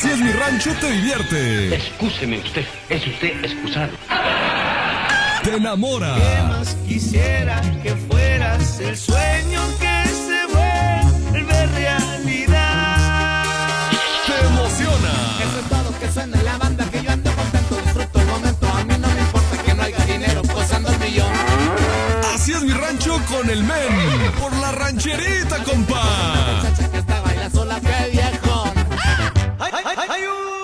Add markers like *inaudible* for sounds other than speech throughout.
Así es mi rancho te divierte. Excúseme usted, es usted excusado. Te enamora. ¿Qué más quisiera que fueras el sueño que se vuelve realidad? Te emociona. Eso es todo que suena la banda que yo ando contento, disfruto el momento. A mí no me importa que no haya dinero posando el millón. Así es mi rancho con el men. Por la rancherita, compa. Muchacha que está baila sola, que viejón. ¡Ay, ay, ay,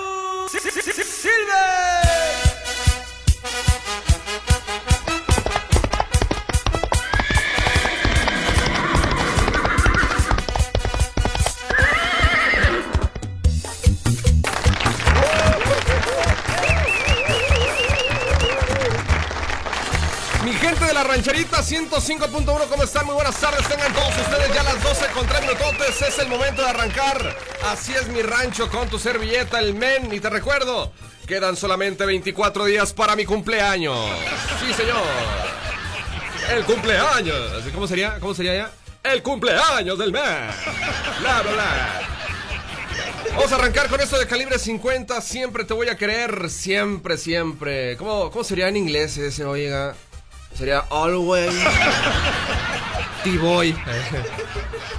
105.1, ¿cómo están? Muy buenas tardes, tengan todos ustedes ya las 12 con 3 minutotes. Es el momento de arrancar. Así es mi rancho con tu servilleta, el men. Y te recuerdo, quedan solamente 24 días para mi cumpleaños. Sí, señor. El cumpleaños. ¿Cómo sería? ¿Cómo sería ya? El cumpleaños del men. Bla, bla, bla. Vamos a arrancar con esto de calibre 50. Siempre te voy a querer. Siempre, siempre. ¿Cómo, cómo sería en inglés ese, oiga? Sería always. *laughs* T-Boy.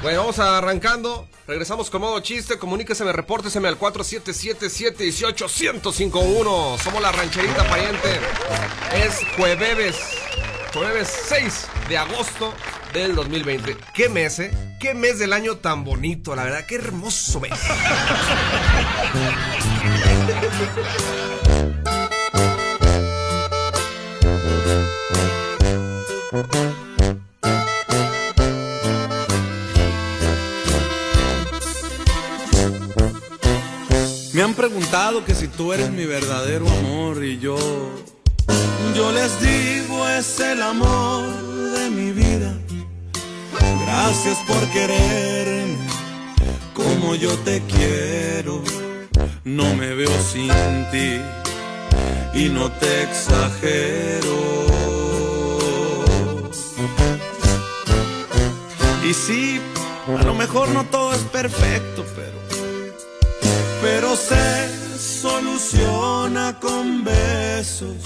Bueno, vamos arrancando. Regresamos con modo chiste. Comuníqueseme, repórteseme al 4777-18-1051. Somos la rancherita pariente. Es jueves. Jueves 6 de agosto del 2020. ¿Qué mes, eh? ¿Qué mes del año tan bonito? La verdad, qué hermoso mes. *laughs* Me han preguntado que si tú eres mi verdadero amor y yo, yo les digo es el amor de mi vida. Gracias por quererme como yo te quiero. No me veo sin ti y no te exagero. Y sí, a lo mejor no todo es perfecto, pero pero se soluciona con besos.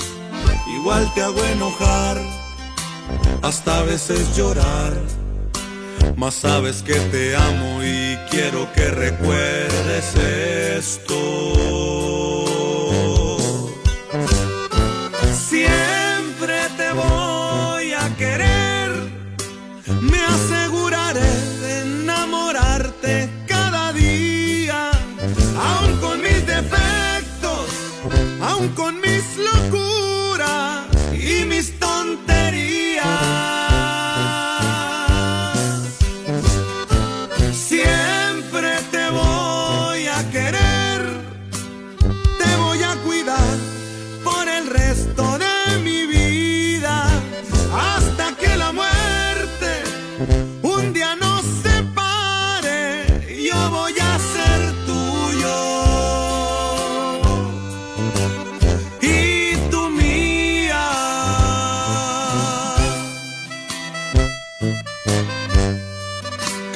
Igual te hago enojar, hasta a veces llorar. Mas sabes que te amo y quiero que recuerdes esto.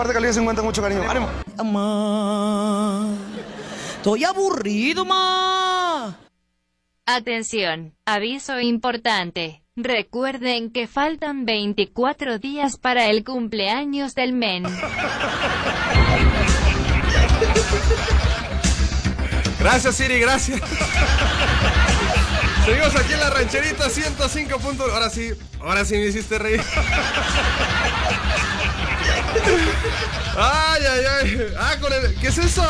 Parte de Cali 50 con mucho cariño. ¡Ánimo! Ma, estoy aburrido, ma. Atención, aviso importante. Recuerden que faltan 24 días para el cumpleaños del men. Gracias, Siri, gracias. Seguimos aquí en la rancherita 105 puntos. Ahora sí, ahora sí me hiciste reír. Ay, ay, ay. Ah, con el. ¿Qué es eso?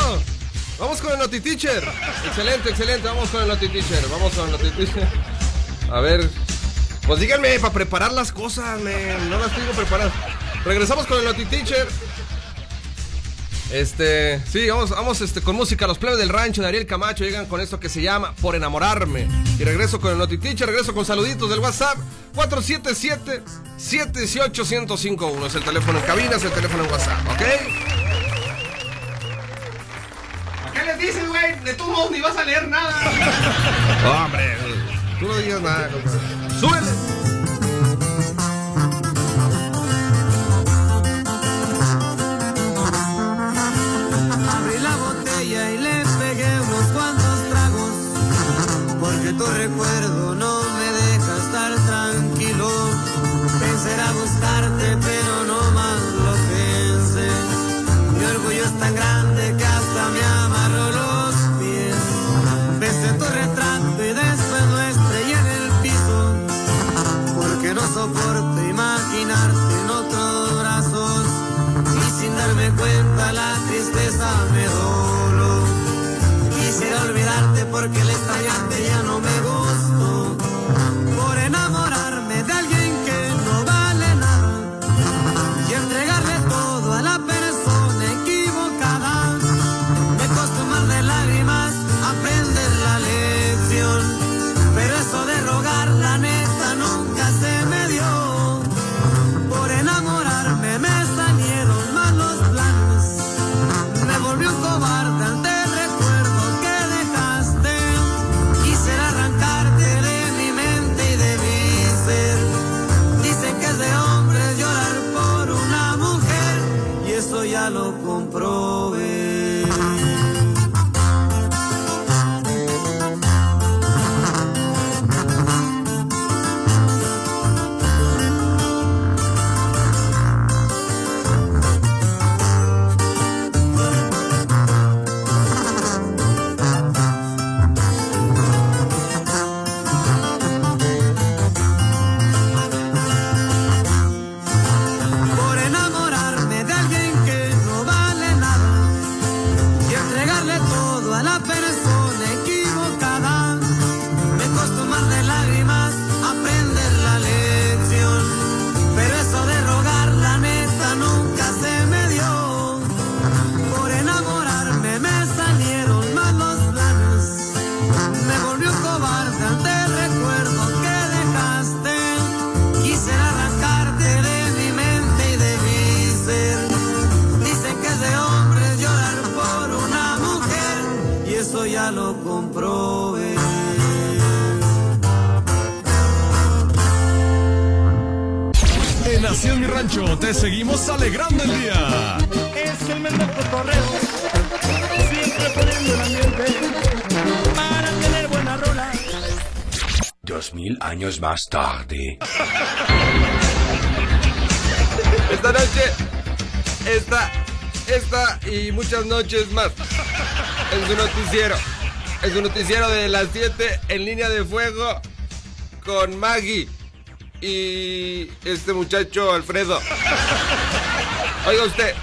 Vamos con el Noti Teacher. Excelente, excelente. Vamos con el Noti Teacher. Vamos con el Noti Teacher. A ver. Pues díganme para preparar las cosas, man. No las tengo preparadas. Regresamos con el Noti Teacher. Este, sí, vamos, vamos este, con música. Los plebes del rancho de Ariel Camacho llegan con esto que se llama Por enamorarme. Y regreso con el Noti Teacher, regreso con saluditos del WhatsApp. 477-718-1051. Es el teléfono en cabina, es el teléfono en WhatsApp, ¿ok? ¿A qué les dices, güey? De tu voz ni vas a leer nada. *laughs* Hombre, tú no digas nada, compadre. ¡Súbele! Tu recuerdo no me deja estar tranquilo. Pensé a buscarte, pero no más lo pensé. Mi orgullo es tan grande que hasta me amarró los pies. Besé tu retrato y después lo estrellé en el piso, porque no soporto imaginarte en otros brazos. Y sin darme cuenta la tristeza me doló. Quisiera olvidarte porque el extrañarte Esta noche, esta, esta y muchas noches más. En su noticiero. En su noticiero de las 7 en línea de fuego con Maggie y este muchacho Alfredo. Oiga usted,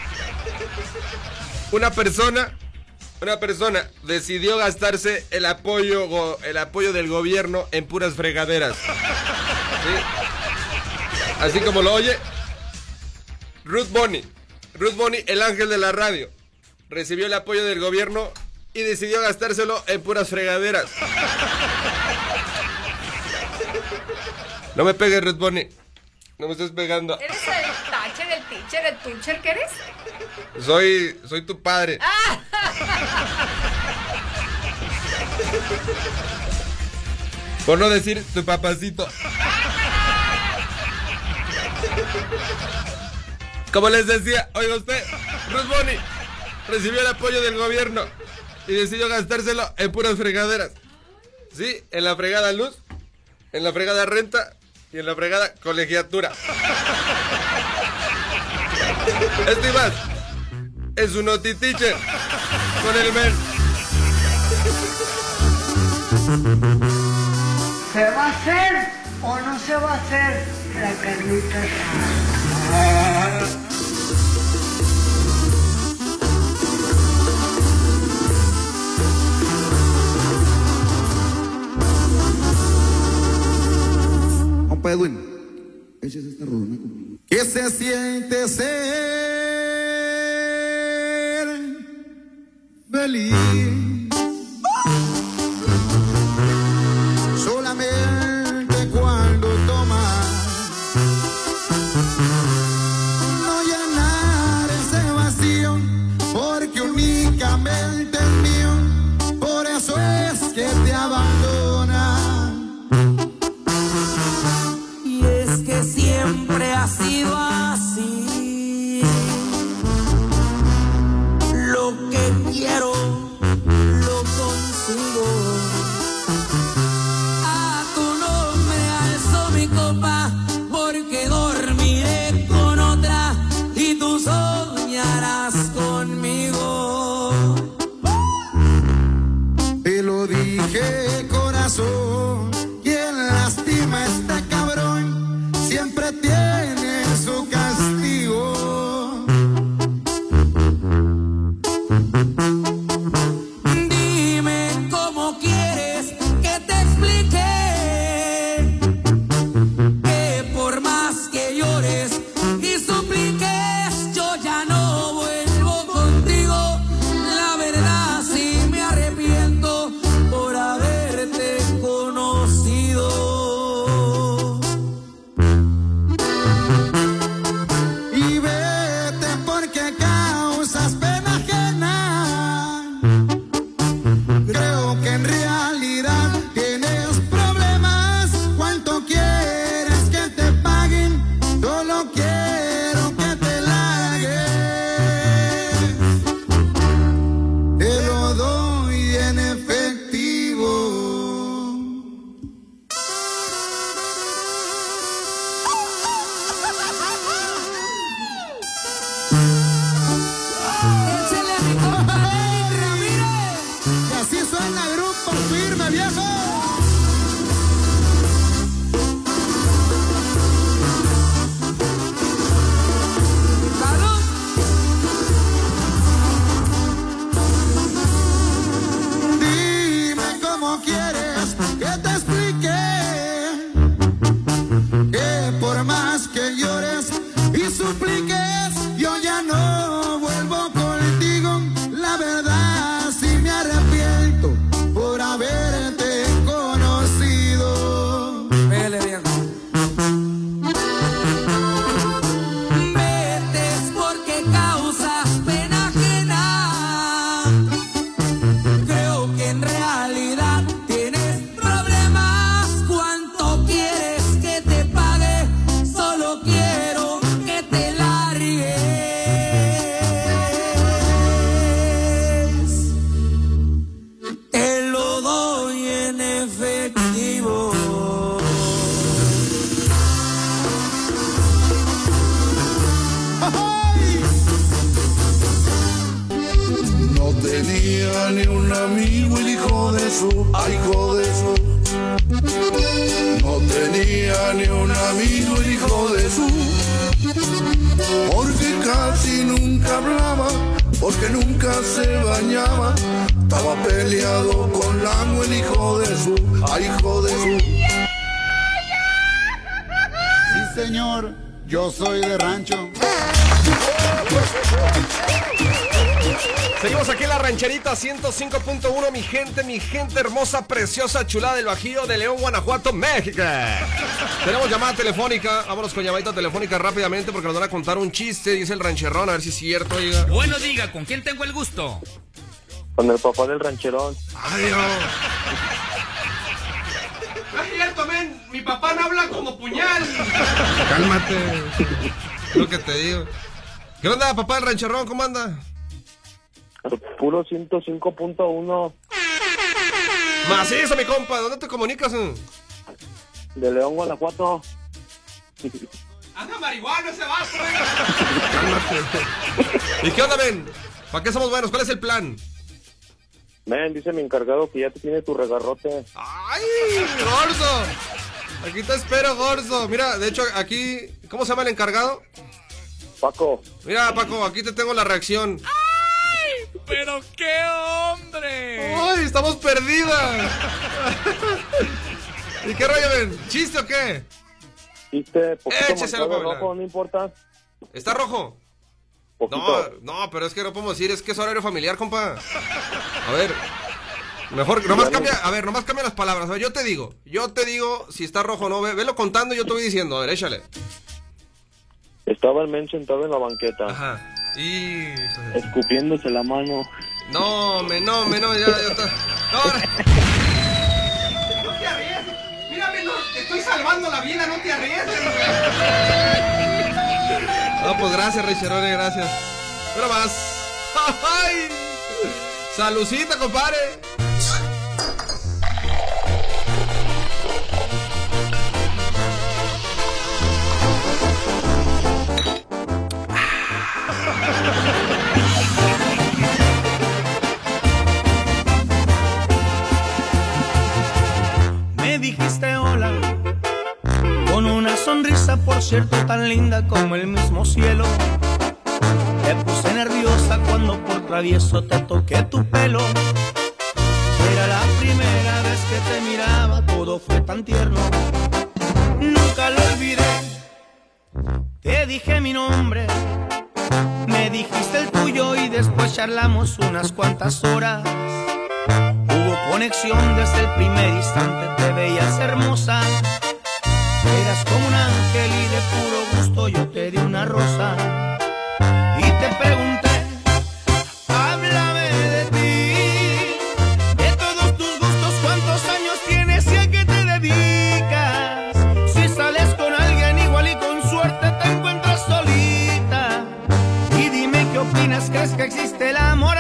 una persona, una persona decidió gastarse el apoyo, el apoyo del gobierno en puras fregaderas. ¿Sí? Así como lo oye, Ruth Bonnie, Ruth Bonnie, el ángel de la radio, recibió el apoyo del gobierno y decidió gastárselo en puras fregaderas. No me pegues, Ruth Bonnie. No me estés pegando. ¿Eres el tacher, el teacher, el teacher que eres? Soy, soy tu padre. *laughs* Por no decir tu papacito. Como les decía, oiga usted, Ruth Boni recibió el apoyo del gobierno y decidió gastárselo en puras fregaderas. Sí, en la fregada luz, en la fregada renta y en la fregada colegiatura. Esto y más es un Noti Teacher con el men. ¿Se va a hacer o no se va a hacer la carnita asada? Edwin, échese esta rodona conmigo. ¿Qué se siente ser feliz? Más que hermosa, preciosa, chulada del Bajío de León, Guanajuato, México. Tenemos llamada telefónica, vámonos con llamadita telefónica rápidamente porque nos van a contar un chiste, dice el rancherrón, a ver si es cierto, oiga. Bueno, diga, ¿con quién tengo el gusto? Con el papá del rancherón. Ay, Dios. No es cierto, men, mi papá no habla como puñal. Cálmate, lo que te digo. ¿Qué onda, papá del rancherrón? ¿Cómo anda? Puro 105.1 Macizo, mi compa. ¿Dónde te comunicas? eh? de León, Guanajuato. Anda marihuana ese vaso, ¿Y qué onda, ven? ¿Para qué somos buenos? ¿Cuál es el plan? Men, dice mi encargado que ya te tiene tu regarrote. ¡Ay, gordo! Aquí te espero, gordo. Mira, de hecho, aquí... ¿Cómo se llama el encargado? Paco. Mira, Paco, aquí te tengo la reacción. ¡Pero qué hombre! ¡Ay, estamos perdidas! ¿Y qué rollo, ven? ¿Chiste o qué? Chiste, poquito Écheselo, Pamela. rojo, no importa. ¿Está rojo? No, Poquito. no, pero es que no podemos decir, es que es horario familiar, compa. A ver, mejor, nomás cambia, a ver, nomás cambia las palabras. A ver, yo te digo, yo te digo si está rojo o no, ve, velo contando y yo te voy diciendo, a ver, échale. Estaba el men sentado en la banqueta. Ajá. Y... Escupiéndose la mano. No, me, no, me, no, ya, ya está. No, no. No te arriesgues. Mírame, no, te estoy salvando la vida, no te arriesgues. No, pues gracias, Richerone, gracias. Pero más. *laughs* ¡Ay! Salucita, compadre. Dijiste hola con una sonrisa, por cierto, tan linda como el mismo cielo. Te puse nerviosa cuando por travieso te toqué tu pelo. Era la primera vez que te miraba, todo fue tan tierno. Nunca lo olvidé. Te dije mi nombre, me dijiste el tuyo y después charlamos unas cuantas horas. Conexión desde el primer instante, te veías hermosa. Eras como un ángel y de puro gusto yo te di una rosa. Y te pregunté, háblame de ti, de todos tus gustos, cuántos años tienes y a qué te dedicas. Si sales con alguien igual y con suerte te encuentras solita. Y dime qué opinas, crees que existe el amor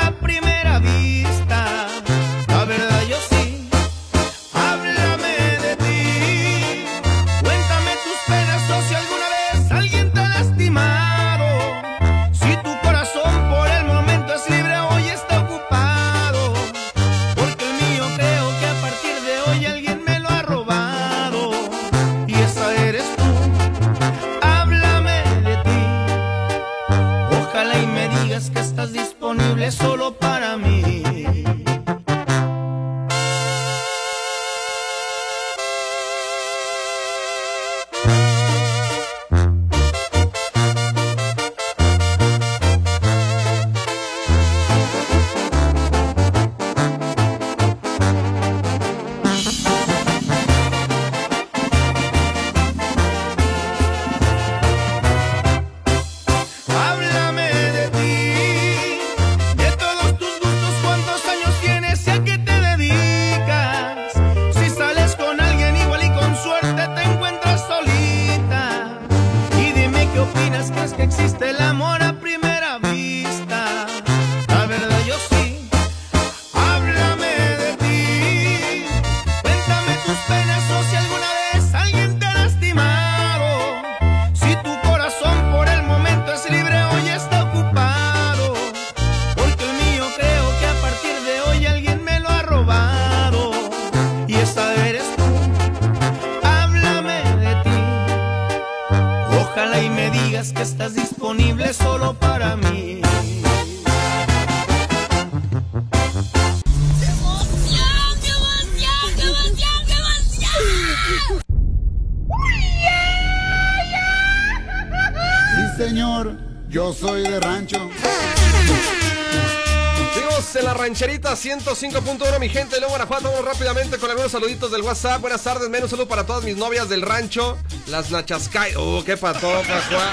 105.1, mi gente de León, Guanajuato. Vamos rápidamente con algunos saluditos del WhatsApp. Buenas tardes, menos saludo para todas mis novias del rancho, las Nachascay. Oh, qué pató, Pascua.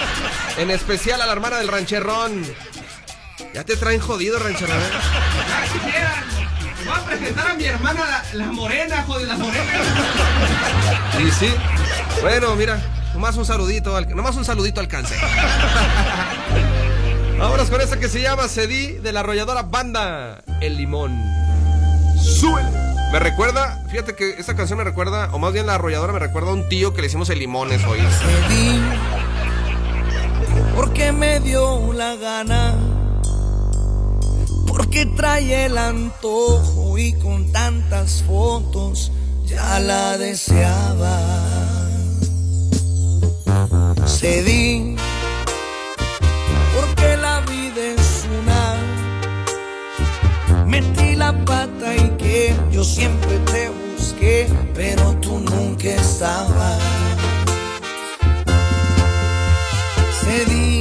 En especial a la hermana del rancherrón. Ya te traen jodido, rancherrón. Voy a presentar a mi hermana, la, la morena, joder, la morena. Y sí. Bueno, mira, nomás un saludito, al- nomás un saludito alcance. Vámonos con esta que se llama Cedí de la arrolladora banda El Limón. Súbele. Me recuerda, fíjate que esta canción me recuerda, o más bien la arrolladora me recuerda a un tío que le hicimos el limones hoy. Cedí porque me dio la gana, porque trae el antojo y con tantas fotos ya la deseaba. Cedí Metí la pata y que yo siempre te busqué, pero tú nunca estabas. Cedí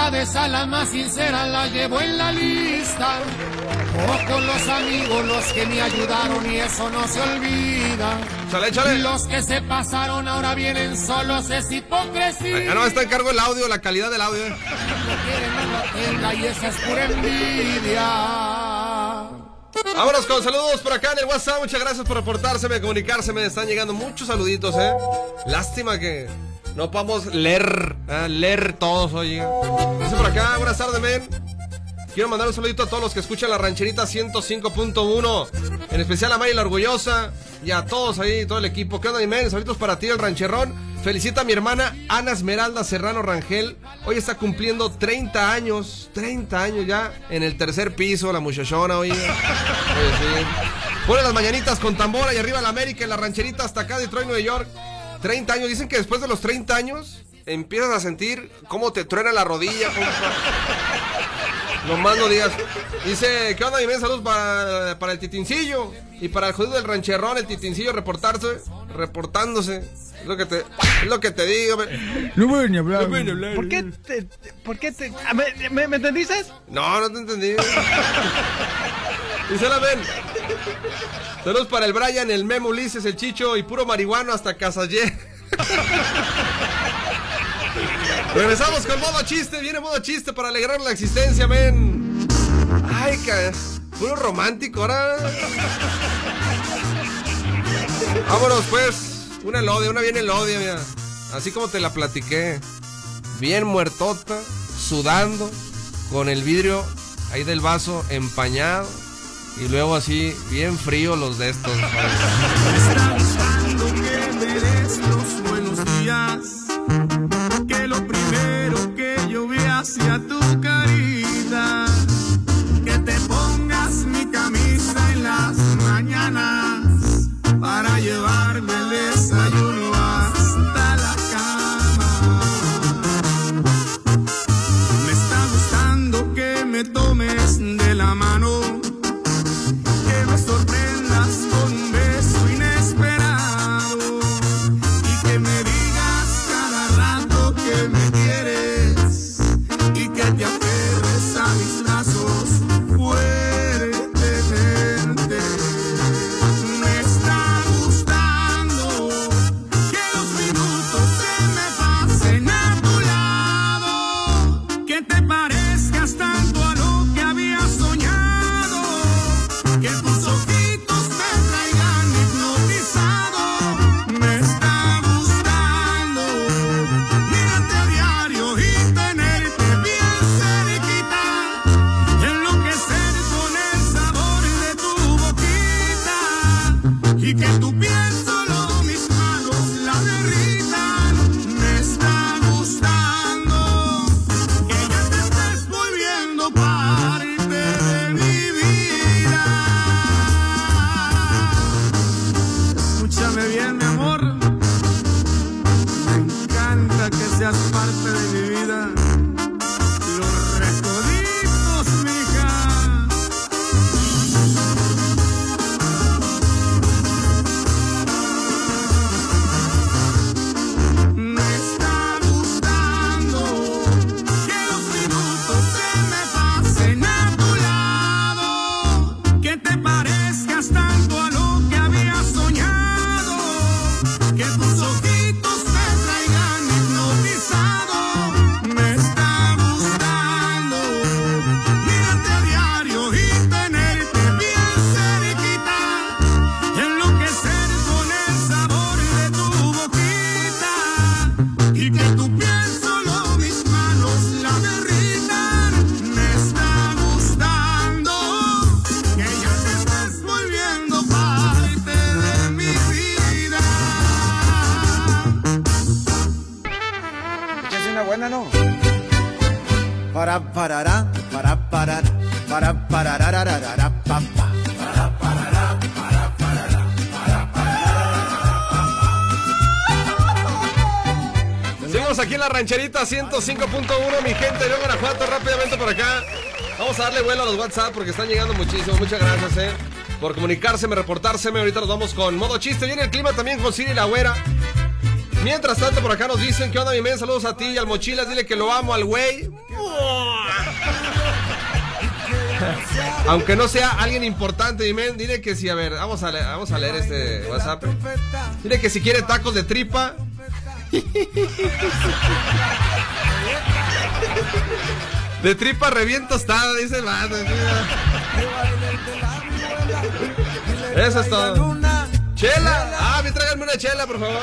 amistades a las más sinceras las llevo en la lista. Pocos los amigos los que me ayudaron y eso no se olvida. Chale, chale. Los que se pasaron ahora vienen solos, es hipocresía. Ya no está en cargo el audio, la calidad del audio. eh. Tenga y esa es pura envidia. Vámonos con saludos por acá en el WhatsApp. Muchas gracias por reportárseme, comunicarse. Me están llegando muchos saluditos, ¿eh? Lástima que no podamos leer, ¿eh? leer todos, oye. Dice por acá, buenas tardes, men. Quiero mandar un saludito a todos los que escuchan la rancherita 105.1. En especial a Maya la Orgullosa y a todos ahí, todo el equipo. ¿Qué onda, men? Saluditos para ti, el rancherrón. Felicita a mi hermana Ana Esmeralda Serrano Rangel. Hoy está cumpliendo 30 años. 30 años ya en el tercer piso, la muchachona. Oye, sí. Pone las mañanitas con tambora y arriba la América en la rancherita hasta acá, Detroit, Nueva York. 30 años. Dicen que después de los 30 años empiezas a sentir cómo te truena la rodilla. No más no digas. Dice, ¿qué onda, men? Saludos para, para el titincillo. Y para el jodido del rancherrón, el titincillo reportarse, reportándose. Es lo que te, es lo que te digo. No voy ni a hablar. No voy ni hablar. ¿Por qué te, por qué te, ¿me, me entendiste? No, no te entendí. *laughs* Dice la ven. Saludos para el Brian, el Memo Ulises, el Chicho y puro marihuano hasta Casallé. Regresamos con modo chiste. Viene modo chiste para alegrar la existencia, men. Ay, que puro romántico ahora. Vámonos, pues. Una elodia, una bien elodia, mira. así como te la platiqué. Bien muertota, sudando, con el vidrio ahí del vaso empañado. Y luego así, bien frío los de estos. Pensando que me des los buenos días, seas parte de mi vida. En la rancherita 105.1, mi gente León, Guanajuato, rápidamente por acá. Vamos a darle vuelo a los WhatsApp porque están llegando muchísimo. Muchas gracias, eh. Por comunicárseme, reportárseme. Ahorita nos vamos con modo chiste. Viene el clima también con Siri la güera. Mientras tanto, por acá nos dicen, ¿qué onda, mi men? Saludos a ti y al Mochilas. Dile que lo amo al güey. Aunque no sea alguien importante, mi men, dile que sí, a ver, vamos a vamos a leer este WhatsApp. Dile que si quiere tacos de tripa. De tripa reviento tostada, dice sí. Eso es todo. Chela. Ah, me tráiganme una chela, por favor.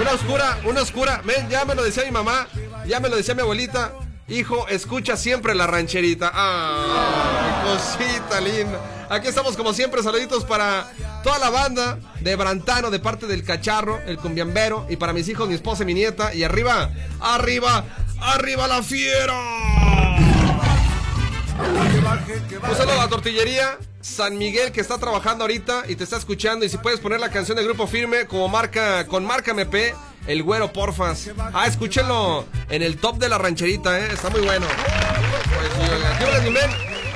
Una oscura, una oscura. Men, ya me lo decía mi mamá, ya me lo decía mi abuelita. Hijo, escucha siempre la rancherita. Ah, cosita linda. Aquí estamos como siempre, saluditos para toda la banda de Brantano de parte del cacharro, el cumbiambero, y para mis hijos, mi esposa y mi nieta. Y arriba, arriba, arriba la fiera. Un saludo a la tortillería San Miguel que está trabajando ahorita y te está escuchando. Y si puedes poner la canción de Grupo Firme como marca, con marca MP, el güero porfas. Ah, escúchenlo en el top de la rancherita, ¿eh? Está muy bueno. Pues, sí, oiga. ¿Qué onda, mi men?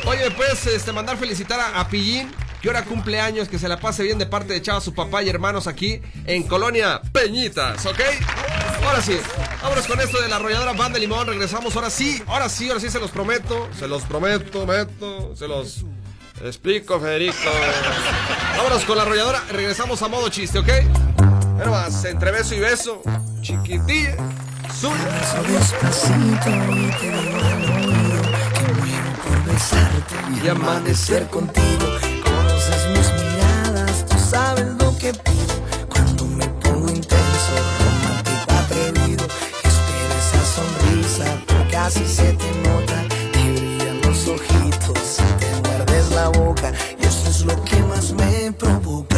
Oye, ¿me puedes este, mandar felicitar a, a Pillín? Que ahora cumpleaños, que se la pase bien de parte de Chava, su papá y hermanos aquí en Colonia Peñitas, ¿ok? Ahora sí, vámonos con esto de la arrolladora Banda de Limón. Regresamos ahora sí, ahora sí, ahora sí se los prometo. Se los prometo, meto, se los explico, Federico. Vámonos con la arrolladora. Regresamos a modo chiste, ¿ok? Pero más, entre beso y beso, chiquitilla, suya. y amanecer contigo. Conoces mis miradas, tú sabes lo que pido sonrisa, casi se te nota, te brillan los ojitos, te muerdes la boca, y eso es lo que más me provoca.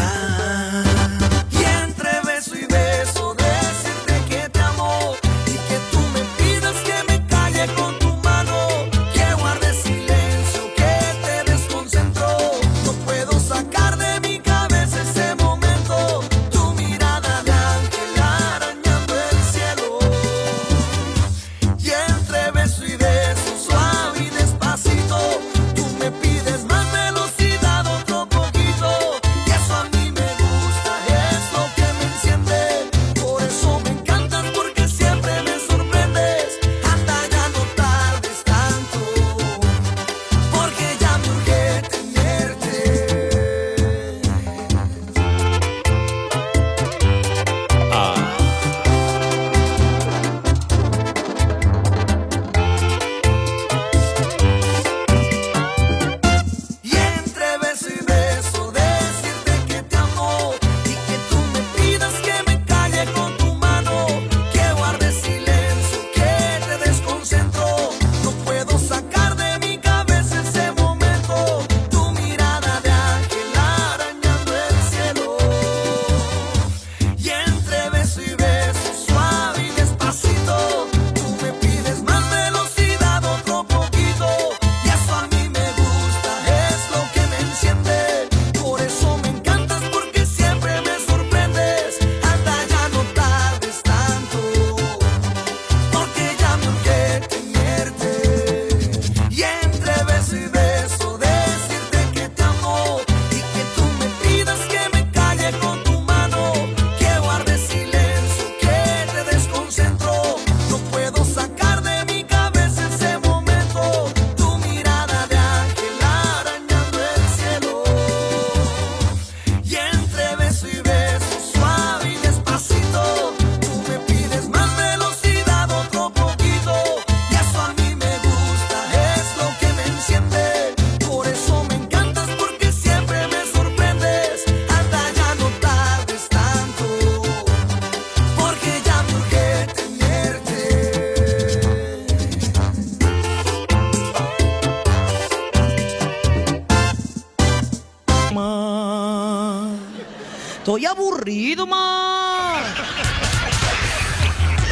Estoy aburrido, ma.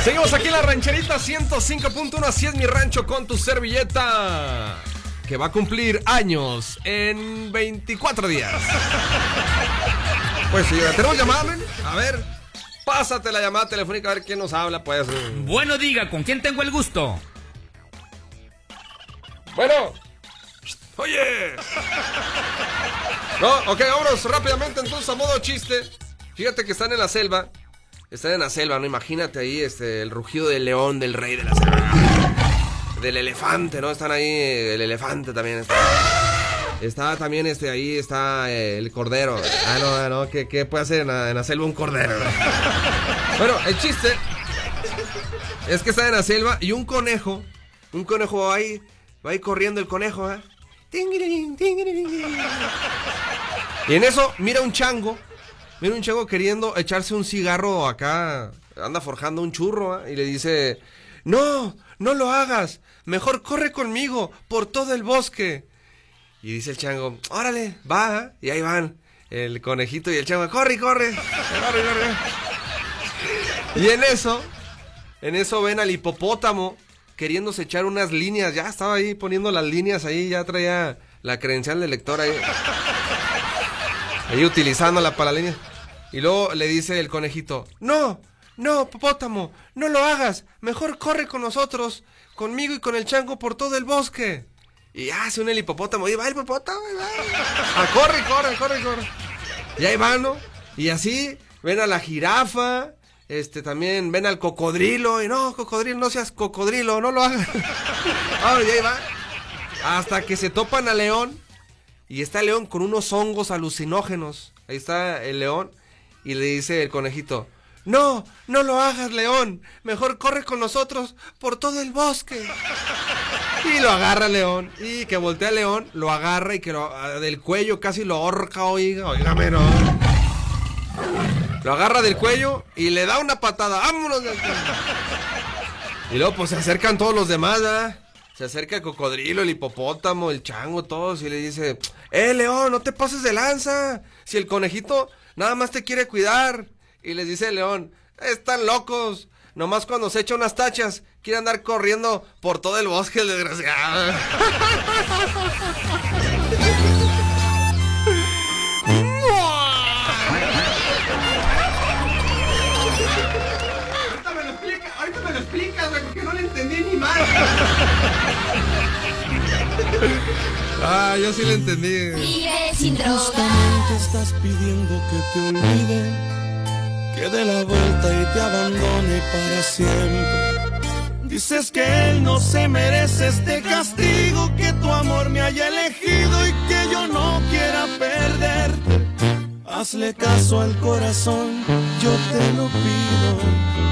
Seguimos aquí en la rancherita 105.1, así es mi rancho con tu servilleta. Que va a cumplir años en 24 días. Pues señora, ¿tenemos llamada, men? A ver, pásate la llamada telefónica a ver quién nos habla, pues. Bueno, diga, ¿con quién tengo el gusto? Bueno. Oye. No, ok, vámonos rápidamente entonces a modo chiste. Fíjate que están en la selva. Están en la selva, ¿no? Imagínate ahí este, el rugido del león, del rey de la selva. Del elefante, ¿no? Están ahí, el elefante también está. Está también este, ahí está eh, el cordero. Ah, no, ah, no, ¿qué, qué puede hacer en la, selva un cordero? bueno, el chiste es que está en la selva y un conejo, un conejo va ahí, va ahí corriendo el conejo, ¿eh? Y en eso, mira un chango, mira un chango queriendo echarse un cigarro acá, anda forjando un churro, ¿eh? y le dice, no, no lo hagas, mejor corre conmigo por todo el bosque. Y dice el chango, órale, va, ¿eh? y ahí van, el conejito y el chango, corre, corre, corre, corre. Y en eso, en eso ven al hipopótamo queriéndose echar unas líneas. Ya estaba ahí poniendo las líneas ahí, ya traía la credencial del lector ahí. Ahí utilizándola para la línea. Y luego le dice el conejito, no, no, hipopótamo, no lo hagas. Mejor corre con nosotros, conmigo y con el chango por todo el bosque. Y hace un el hipopótamo, y va el hipopótamo, y va. Ah, corre, corre, corre, corre. Y ahí van, ¿no? Y así ven a la jirafa, este, también ven al cocodrilo. Y no, cocodrilo, no seas cocodrilo, no lo hagas. *laughs* Ahora, y ahí va. Hasta que se topan al león. Y está león con unos hongos alucinógenos. Ahí está el león. Y le dice el conejito. No, no lo hagas, león. Mejor corre con nosotros por todo el bosque. *laughs* Y lo agarra león. Y que voltea león, lo agarra y que lo, del cuello casi lo ahorca, oiga, oígame, no. Lo agarra del cuello y le da una patada. ¡Vámonos! Y luego pues se acercan todos los demás, ¿verdad? Se acerca el cocodrilo, el hipopótamo, el chango, todos y le dice, ¡Eh, León, no te pases de lanza! Si el conejito nada más te quiere cuidar. Y les dice el león, están locos. Nomás cuando se echa unas tachas, quiere andar corriendo por todo el bosque, el desgraciado. *laughs* Ah, yo sí le entendí. Justamente estás pidiendo que te olvide, que dé la vuelta y te abandone para siempre. Dices que él no se merece este castigo, que tu amor me haya elegido y que yo no quiera perderte. Hazle caso al corazón, yo te lo pido.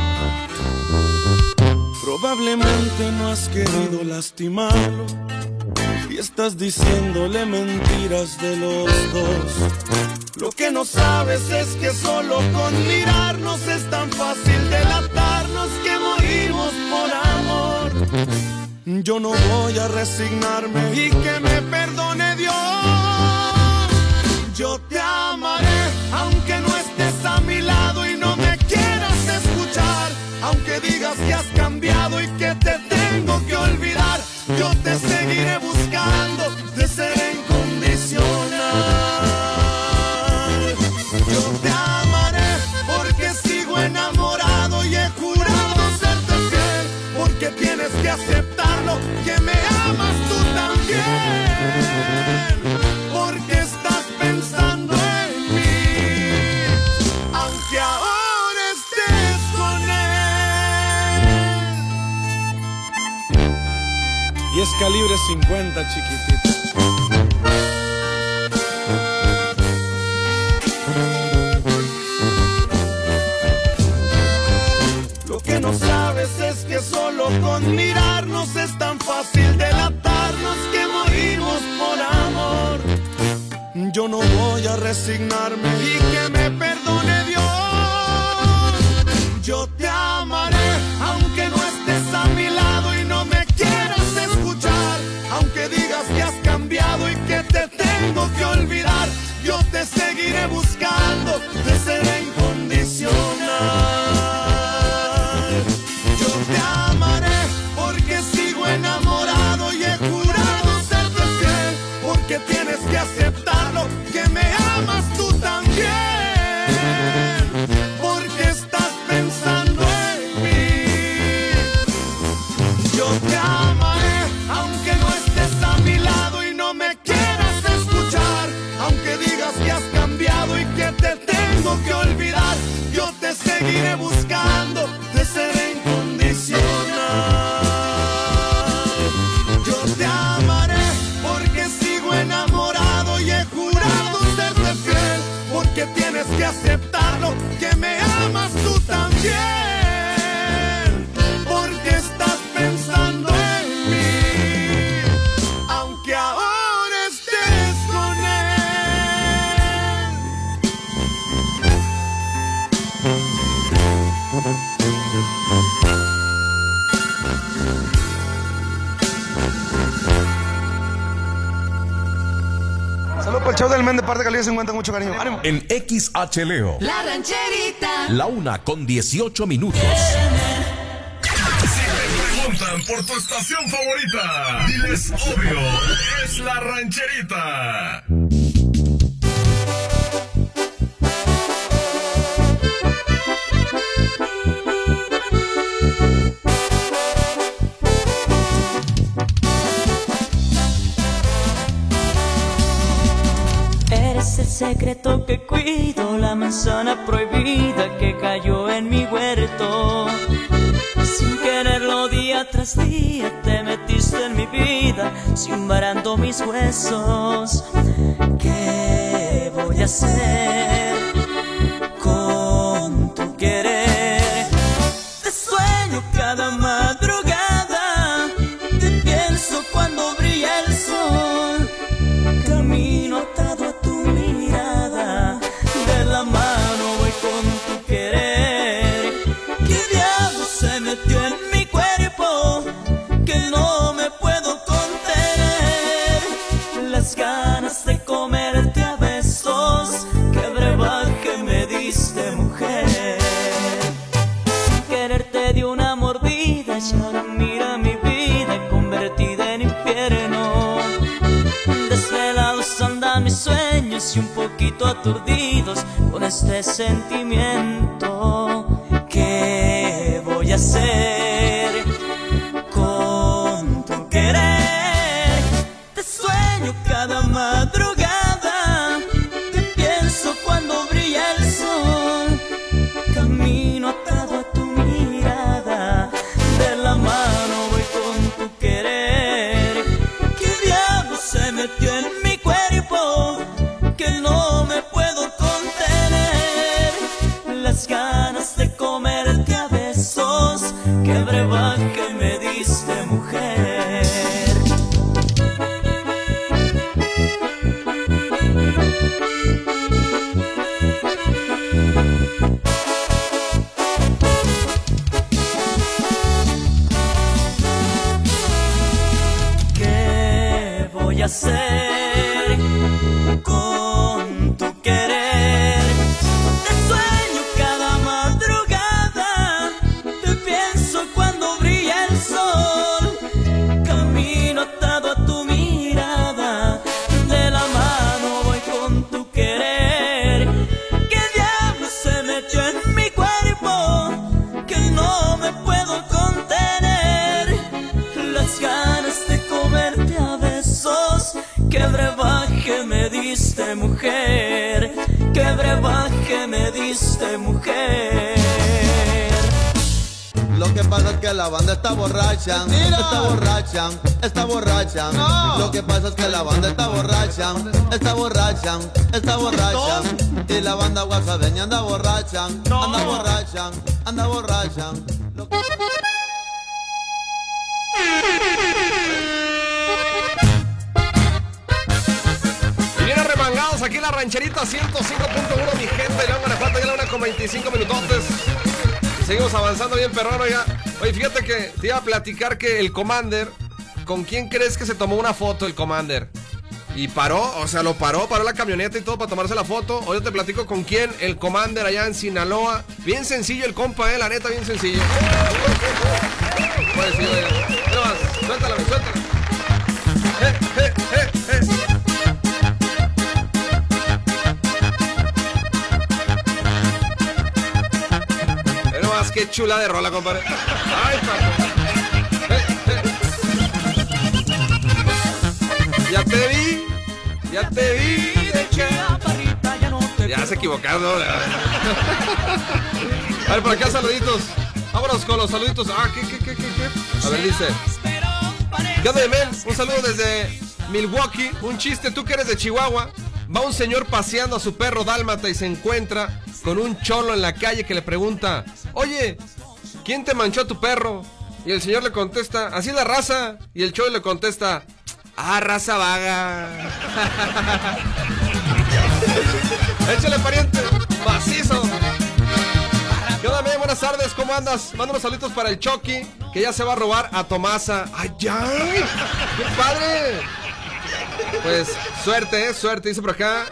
Probablemente no has querido lastimarlo y estás diciéndole mentiras de los dos. Lo que no sabes es que solo con mirarnos es tan fácil delatarnos que morimos por amor. Yo no voy a resignarme y que me perdone 50, chiquitito. Lo que no sabes es que solo con mirarnos es tan fácil delatarnos que morimos por amor. Yo no voy a resignarme y que se encuentran mucho cariño. ¡Ánimo! En XH Leo. La rancherita. La una con 18 minutos. Si te preguntan por tu estación favorita, diles obvio, es la rancherita. secreto que cuido, la manzana prohibida que cayó en mi huerto. Sin quererlo día tras día te metiste en mi vida, simbarando mis huesos. ¿Qué voy a hacer? aturdidos con este sentimiento. borrachan, está borracha. Y la banda guasabeña anda borrachan, anda borrachan, anda borrachan. Vienen remangados aquí en la rancherita 105.1, mi gente. León Guanajuato, ya la una con 25 minutotes. Seguimos avanzando bien, perrón, oiga. Oye, fíjate que te iba a platicar que el Commander, ¿con quién crees que se tomó una foto el Commander? Y paró, o sea, lo paró, paró la camioneta y todo para tomarse la foto. Hoy yo te platico con quién, el Commander allá en Sinaloa. Bien sencillo el compa, eh, la neta, bien sencillo. Pues sí, más, suéltala, suéltala. Eh, eh, eh. Mira más, qué chula de rola, compadre. Ay, papi. Ya te vi, ya te vi de chaparrita, ya no te Ya se equivocaron. *laughs* A ver, por acá saluditos. Vámonos con los saluditos. Ah, ¿qué, qué, qué, qué, qué? A ver, dice. ¿Qué onda? Un saludo desde Milwaukee. Un chiste, tú que eres de Chihuahua. Va un señor paseando a su perro dálmata y se encuentra con un cholo en la calle que le pregunta, oye, ¿quién te manchó a tu perro? Y el señor le contesta, así la raza. Y el cholo le contesta, ah, raza vaga. *laughs* Échale pariente, macizo. ¿Qué onda, men? Buenas tardes, ¿cómo andas? Manda unos saluditos para el Chucky, que ya se va a robar a Tomasa. ¡Ay, ya! ¡Qué padre! Pues suerte, ¿eh? Suerte, dice por acá.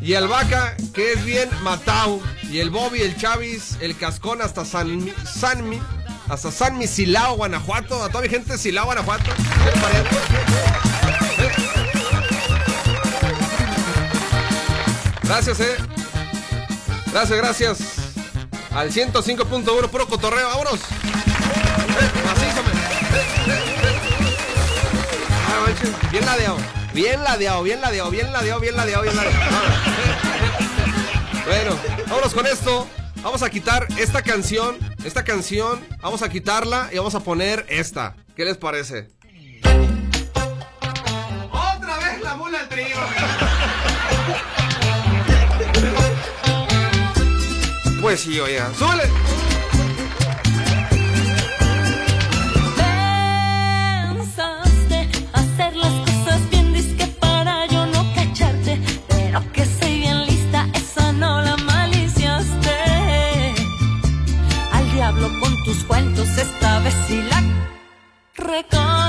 Y el Vaca, que es bien matao. Y el Bobby, el Chavis, el Cascón hasta San, Mi- San Mi- hasta San Misilao, Guanajuato. A toda mi gente Silao, Guanajuato. ¿Qué Gracias, eh. Gracias, gracias. Al 105.1, puro cotorreo, vámonos. Ah, Bien ladeado. Bien ladeado, bien ladeado, bien ladeado, bien ladeado, bien ladeado. Bueno, vámonos con esto. Vamos a quitar esta canción. Esta canción, vamos a quitarla y vamos a poner esta. ¿Qué les parece? Otra vez la mula al trigo. Pues sí. ¡Súbele! Pensaste hacer las cosas bien, disque para yo no cacharte. Pero que soy bien lista, esa no la maliciaste. Al diablo con tus cuentos, esta vez sí la recaste.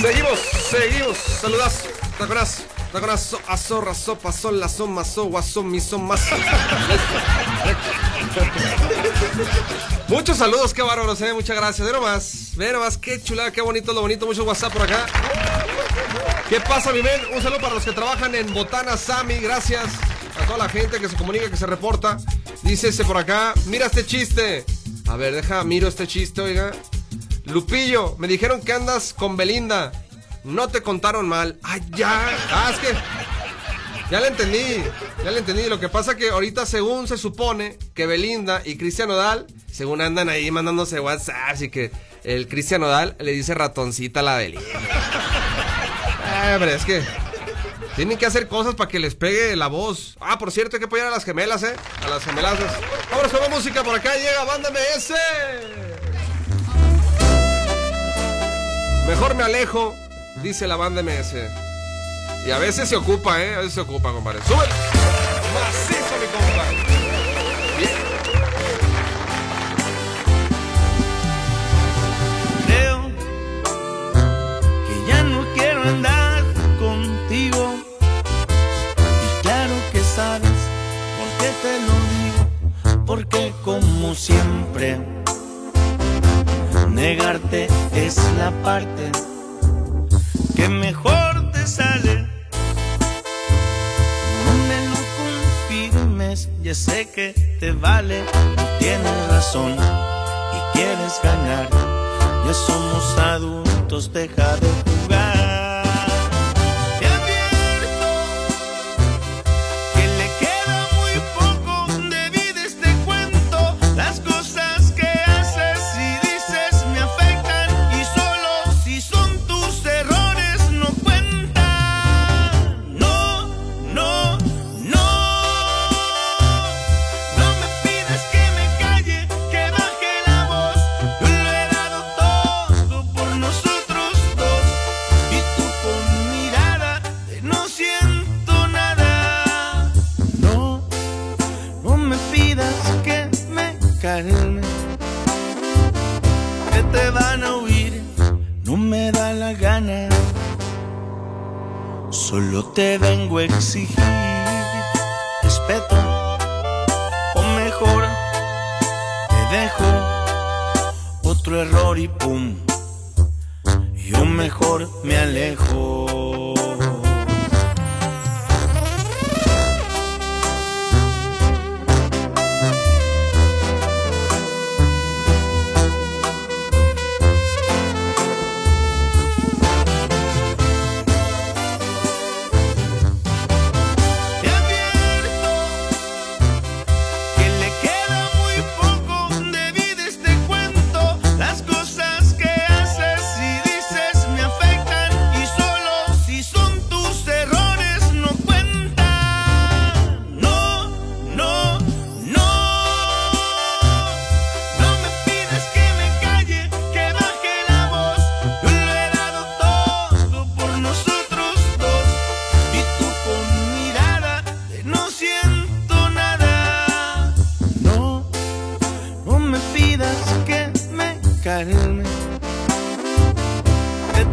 Seguimos, seguimos. Saludas, taconazo, taconazo, azorra, sopa, sol, la son, mazo, guasón, mi son, más. Muchos saludos, qué bárbaros, eh. Muchas gracias. Ve nomás, ve nomás, qué chulada, qué bonito, lo bonito. Mucho WhatsApp por acá. ¿Qué pasa, mi men? Un saludo para los que trabajan en Botana Sami. Gracias a toda la gente que se comunica, que se reporta. Dice ese por acá, mira este chiste. A ver, deja, miro este chiste, oiga. Lupillo, me dijeron que andas con Belinda. No te contaron mal. Ay, ya. Ah, es que. Ya le entendí. Ya le entendí. Lo que pasa que ahorita, según se supone, que Belinda y Cristian Odal, según andan ahí mandándose WhatsApp, así que el Cristian Odal le dice ratoncita a la Belinda. *laughs* Ah, es que. Tienen que hacer cosas para que les pegue la voz. Ah, por cierto, hay que apoyar a las gemelas, ¿eh? A las gemelas. Vamos con la música por acá. Llega, mándame ese. Mejor me alejo, dice la banda MS. Y a veces se ocupa, ¿eh? A veces se ocupa, compadre. ¡Sube! Macizo, mi compa. Te lo digo. Porque como siempre, negarte es la parte que mejor te sale. No me lo confirmes, ya sé que te vale. Tienes razón y quieres ganar. Ya somos adultos, deja de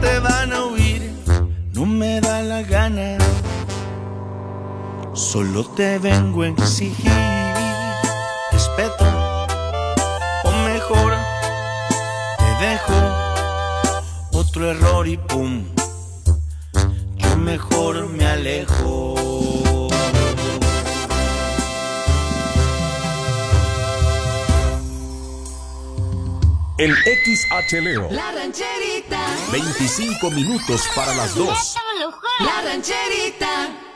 Te van a huir, no me da la gana. Solo te vengo a exigir respeto. O mejor, te dejo otro error y pum yo mejor me alejo. El XHLEO. La rancherita. 25 minutos para las 2. La rancherita.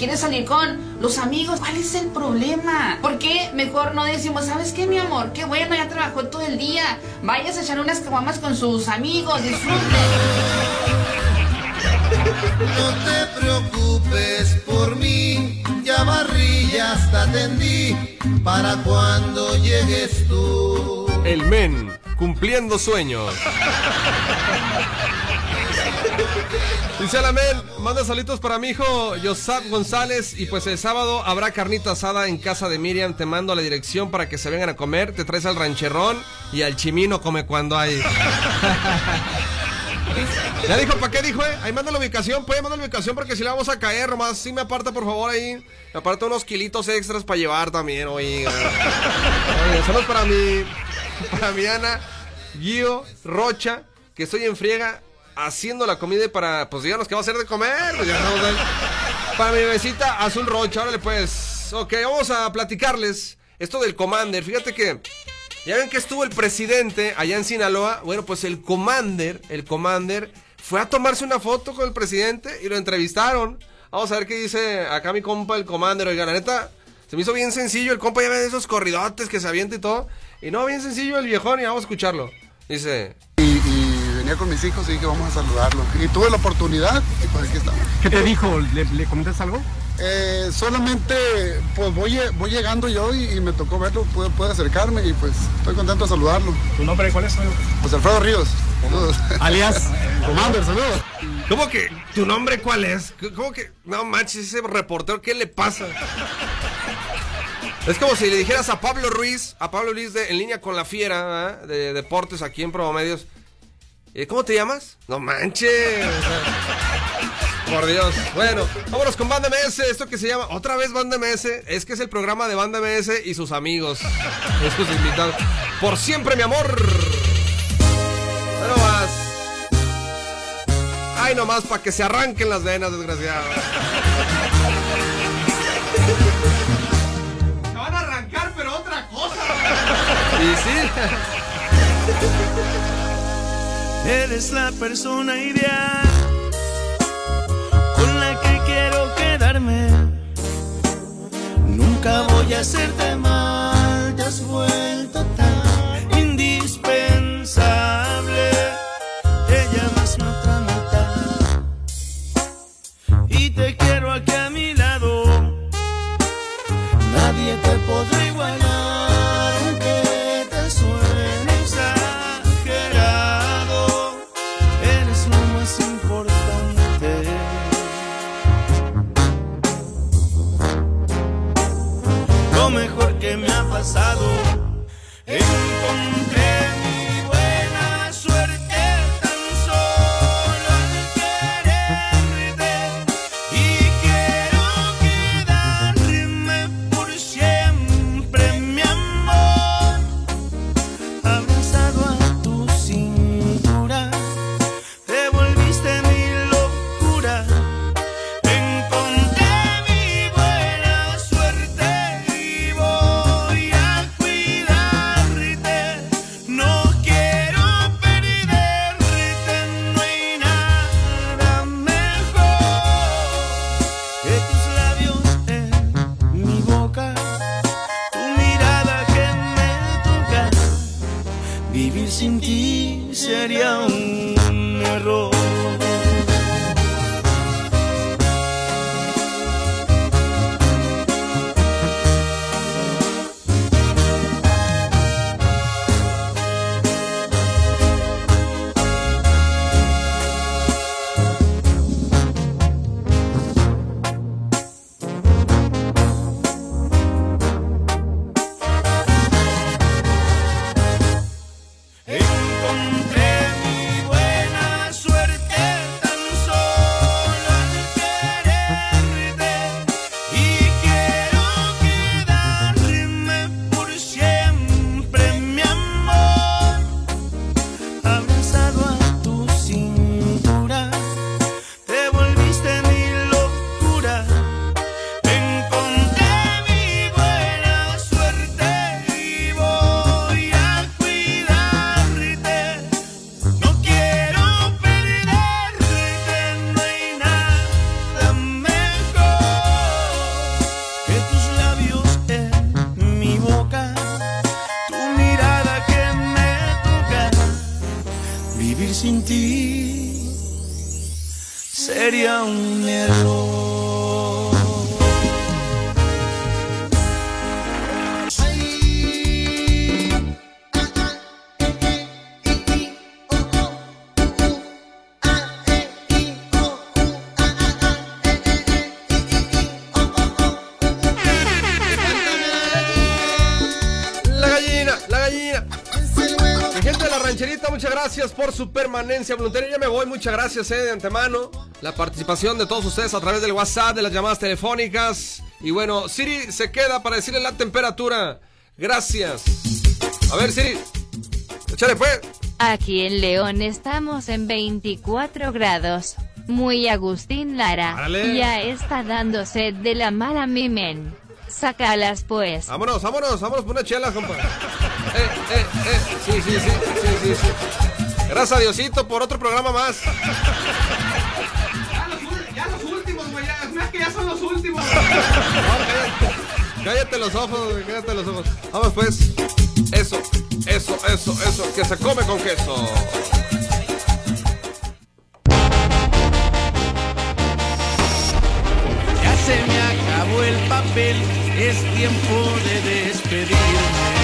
Quiere salir con los amigos, ¿cuál es el problema? ¿Por qué mejor no decimos, ¿sabes qué, mi amor? Qué bueno, ya trabajó todo el día. Vayas a echar unas caguamas con sus amigos, disfruten. No te preocupes por mí, ya barrí, ya hasta tendí para cuando llegues tú. El men, cumpliendo sueños. Dice la men, manda saludos para mi hijo Yosaf González y pues el sábado habrá carnita asada en casa de Miriam. Te mando la dirección para que se vengan a comer. Te traes al rancherrón y al chimino come cuando hay. *laughs* Ya dijo, ¿para qué dijo, eh? Ahí manda la ubicación, pues manda la ubicación porque si la vamos a caer, nomás sí me aparta por favor ahí. Me aparta unos kilitos extras para llevar también, oiga. *laughs* Oiga, saludos para mi, para mi Ana, Gio, Rocha, que estoy en friega haciendo la comida para, pues díganos qué va a hacer de comer. Pues ya. Para mi bebecita, Azul Rocha, órale pues. Ok, vamos a platicarles esto del Commander. Fíjate que ya ven que estuvo el presidente allá en Sinaloa. Bueno, pues el Commander, el Commander fue a tomarse una foto con el presidente y lo entrevistaron. Vamos a ver qué dice acá mi compa, el Commander. Oiga, la neta, se me hizo bien sencillo. El compa ya ve esos corridotes que se avienta y todo. Y no, bien sencillo el viejón y vamos a escucharlo. Dice... Y venía con mis hijos y dije, vamos a saludarlo. Y tuve la oportunidad y pues aquí estamos. ¿Qué te dijo? ¿Le, le comentas algo? Eh, solamente pues voy, voy llegando yo y, y me tocó verlo, pude, pude acercarme y pues estoy contento de saludarlo. ¿Tu nombre cuál es? amigo? Pues Alfredo Ríos. Saludos. *laughs* Alias Commander, saludos. ¿Cómo que? ¿Tu nombre cuál es? ¿Cómo que? No manches, ese reportero, ¿qué le pasa? Es como si le dijeras a Pablo Ruiz, a Pablo Ruiz de En Línea con la Fiera, ¿verdad? de deportes aquí en Promedios. Eh, ¿Cómo te llamas? No manches. por Dios. Bueno, vámonos con Banda MS. Esto que se llama otra vez Banda MS. Es que es el programa de Banda MS y sus amigos. Estos invitados. Por siempre, mi amor. Bueno, más. Ay, nomás para que se arranquen las venas, desgraciado. Se van a arrancar, pero otra cosa. Y sí. Eres la persona ideal con la que quiero quedarme. Nunca voy a hacerte mal, te has su permanencia voluntaria. Ya me voy, muchas gracias eh, de antemano. La participación de todos ustedes a través del WhatsApp, de las llamadas telefónicas. Y bueno, Siri se queda para decirle la temperatura. Gracias. A ver, Siri. Échale pues. Aquí en León estamos en 24 grados. Muy Agustín Lara. Ya está dando sed de la mala mimen. Sácalas pues. Vámonos, vámonos, vámonos por una chela, compa. Eh, eh, eh. Sí, sí, sí, sí, sí, sí. Gracias a Diosito por otro programa más. Ya los, ul- ya los últimos, güey. ya- es que ya son los últimos. *laughs* Cállate los ojos, güey, cállate los ojos. Vamos pues. Eso, eso, eso, eso. Que se come con queso. Ya se me acabó el papel, es tiempo de despedirme.